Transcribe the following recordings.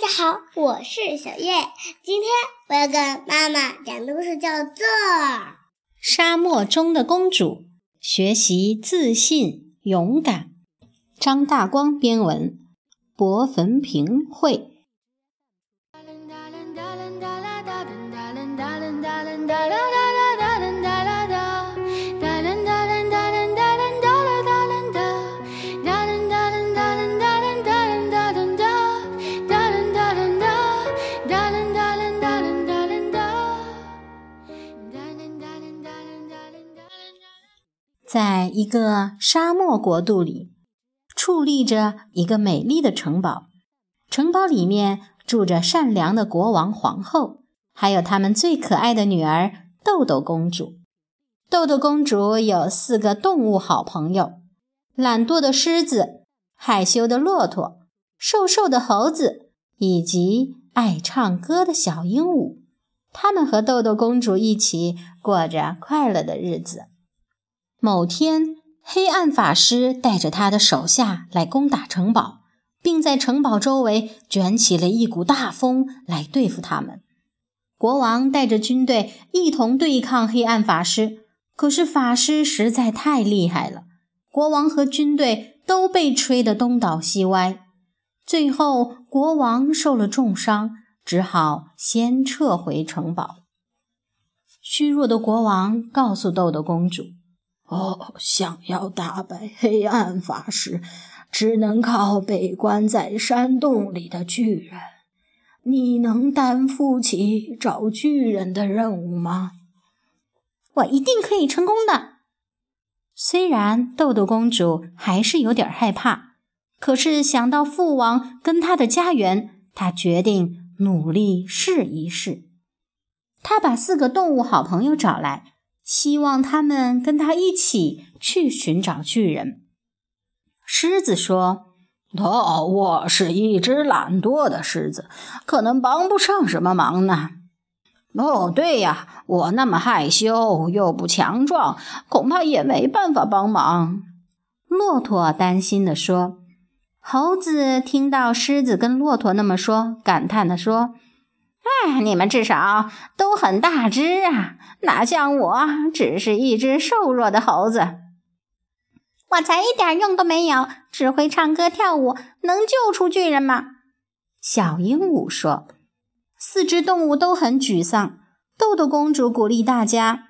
大家好，我是小叶。今天我要跟妈妈讲的故事叫做《沙漠中的公主》，学习自信、勇敢。张大光编文，薄坟平绘。在一个沙漠国度里，矗立着一个美丽的城堡。城堡里面住着善良的国王、皇后，还有他们最可爱的女儿豆豆公主。豆豆公主有四个动物好朋友：懒惰的狮子、害羞的骆驼、瘦瘦的猴子，以及爱唱歌的小鹦鹉。他们和豆豆公主一起过着快乐的日子。某天，黑暗法师带着他的手下来攻打城堡，并在城堡周围卷起了一股大风来对付他们。国王带着军队一同对抗黑暗法师，可是法师实在太厉害了，国王和军队都被吹得东倒西歪。最后，国王受了重伤，只好先撤回城堡。虚弱的国王告诉豆豆公主。哦，想要打败黑暗法师，只能靠被关在山洞里的巨人。你能担负起找巨人的任务吗？我一定可以成功的。虽然豆豆公主还是有点害怕，可是想到父王跟他的家园，她决定努力试一试。她把四个动物好朋友找来。希望他们跟他一起去寻找巨人。狮子说：“哦，我是一只懒惰的狮子，可能帮不上什么忙呢。”哦，对呀，我那么害羞又不强壮，恐怕也没办法帮忙。骆驼担心地说。猴子听到狮子跟骆驼那么说，感叹地说。哎，你们至少都很大只啊，哪像我，只是一只瘦弱的猴子。我才一点用都没有，只会唱歌跳舞，能救出巨人吗？小鹦鹉说。四只动物都很沮丧。豆豆公主鼓励大家：“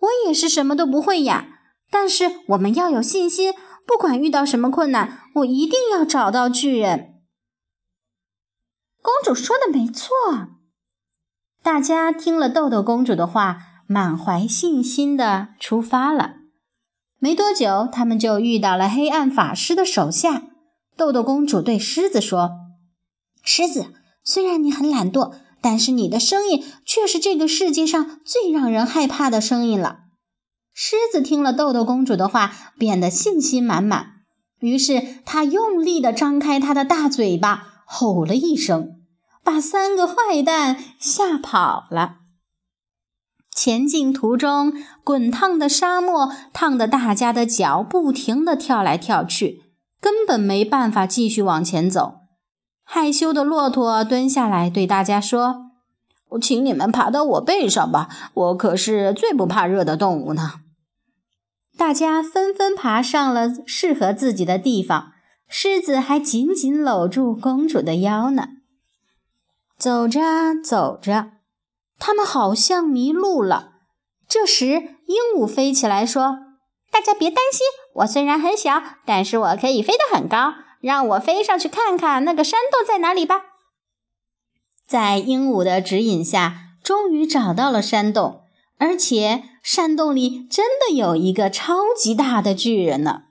我也是什么都不会呀，但是我们要有信心，不管遇到什么困难，我一定要找到巨人。”公主说的没错，大家听了豆豆公主的话，满怀信心的出发了。没多久，他们就遇到了黑暗法师的手下。豆豆公主对狮子说：“狮子，虽然你很懒惰，但是你的声音却是这个世界上最让人害怕的声音了。”狮子听了豆豆公主的话，变得信心满满，于是他用力的张开他的大嘴巴。吼了一声，把三个坏蛋吓跑了。前进途中，滚烫的沙漠烫得大家的脚不停地跳来跳去，根本没办法继续往前走。害羞的骆驼蹲下来对大家说：“我请你们爬到我背上吧，我可是最不怕热的动物呢。”大家纷纷爬上了适合自己的地方。狮子还紧紧搂住公主的腰呢。走着走着，他们好像迷路了。这时，鹦鹉飞起来说：“大家别担心，我虽然很小，但是我可以飞得很高。让我飞上去看看那个山洞在哪里吧。”在鹦鹉的指引下，终于找到了山洞，而且山洞里真的有一个超级大的巨人呢。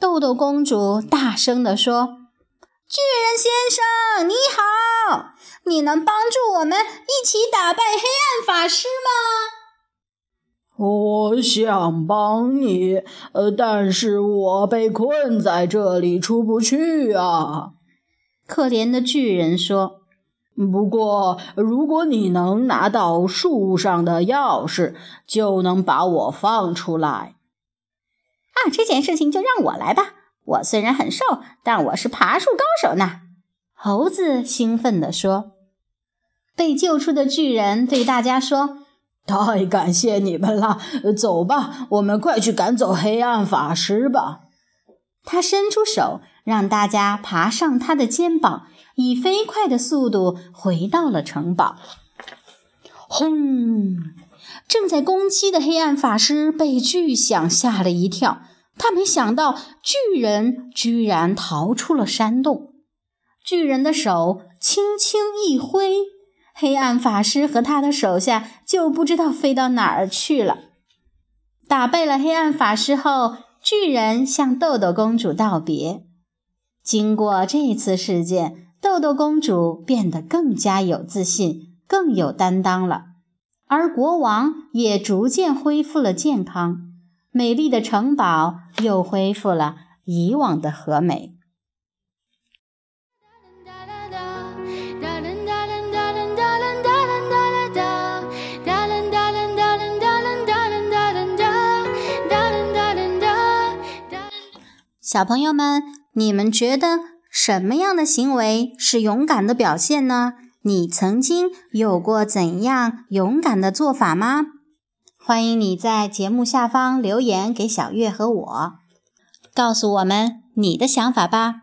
豆豆公主大声地说：“巨人先生，你好！你能帮助我们一起打败黑暗法师吗？”“我想帮你，呃，但是我被困在这里，出不去啊。”可怜的巨人说。“不过，如果你能拿到树上的钥匙，就能把我放出来。”啊这件事情就让我来吧。我虽然很瘦，但我是爬树高手呢。猴子兴奋地说。被救出的巨人对大家说：“太感谢你们了！走吧，我们快去赶走黑暗法师吧。”他伸出手，让大家爬上他的肩膀，以飞快的速度回到了城堡。轰！正在攻击的黑暗法师被巨响吓了一跳，他没想到巨人居然逃出了山洞。巨人的手轻轻一挥，黑暗法师和他的手下就不知道飞到哪儿去了。打败了黑暗法师后。巨人向豆豆公主道别。经过这次事件，豆豆公主变得更加有自信、更有担当了，而国王也逐渐恢复了健康，美丽的城堡又恢复了以往的和美。小朋友们，你们觉得什么样的行为是勇敢的表现呢？你曾经有过怎样勇敢的做法吗？欢迎你在节目下方留言给小月和我，告诉我们你的想法吧。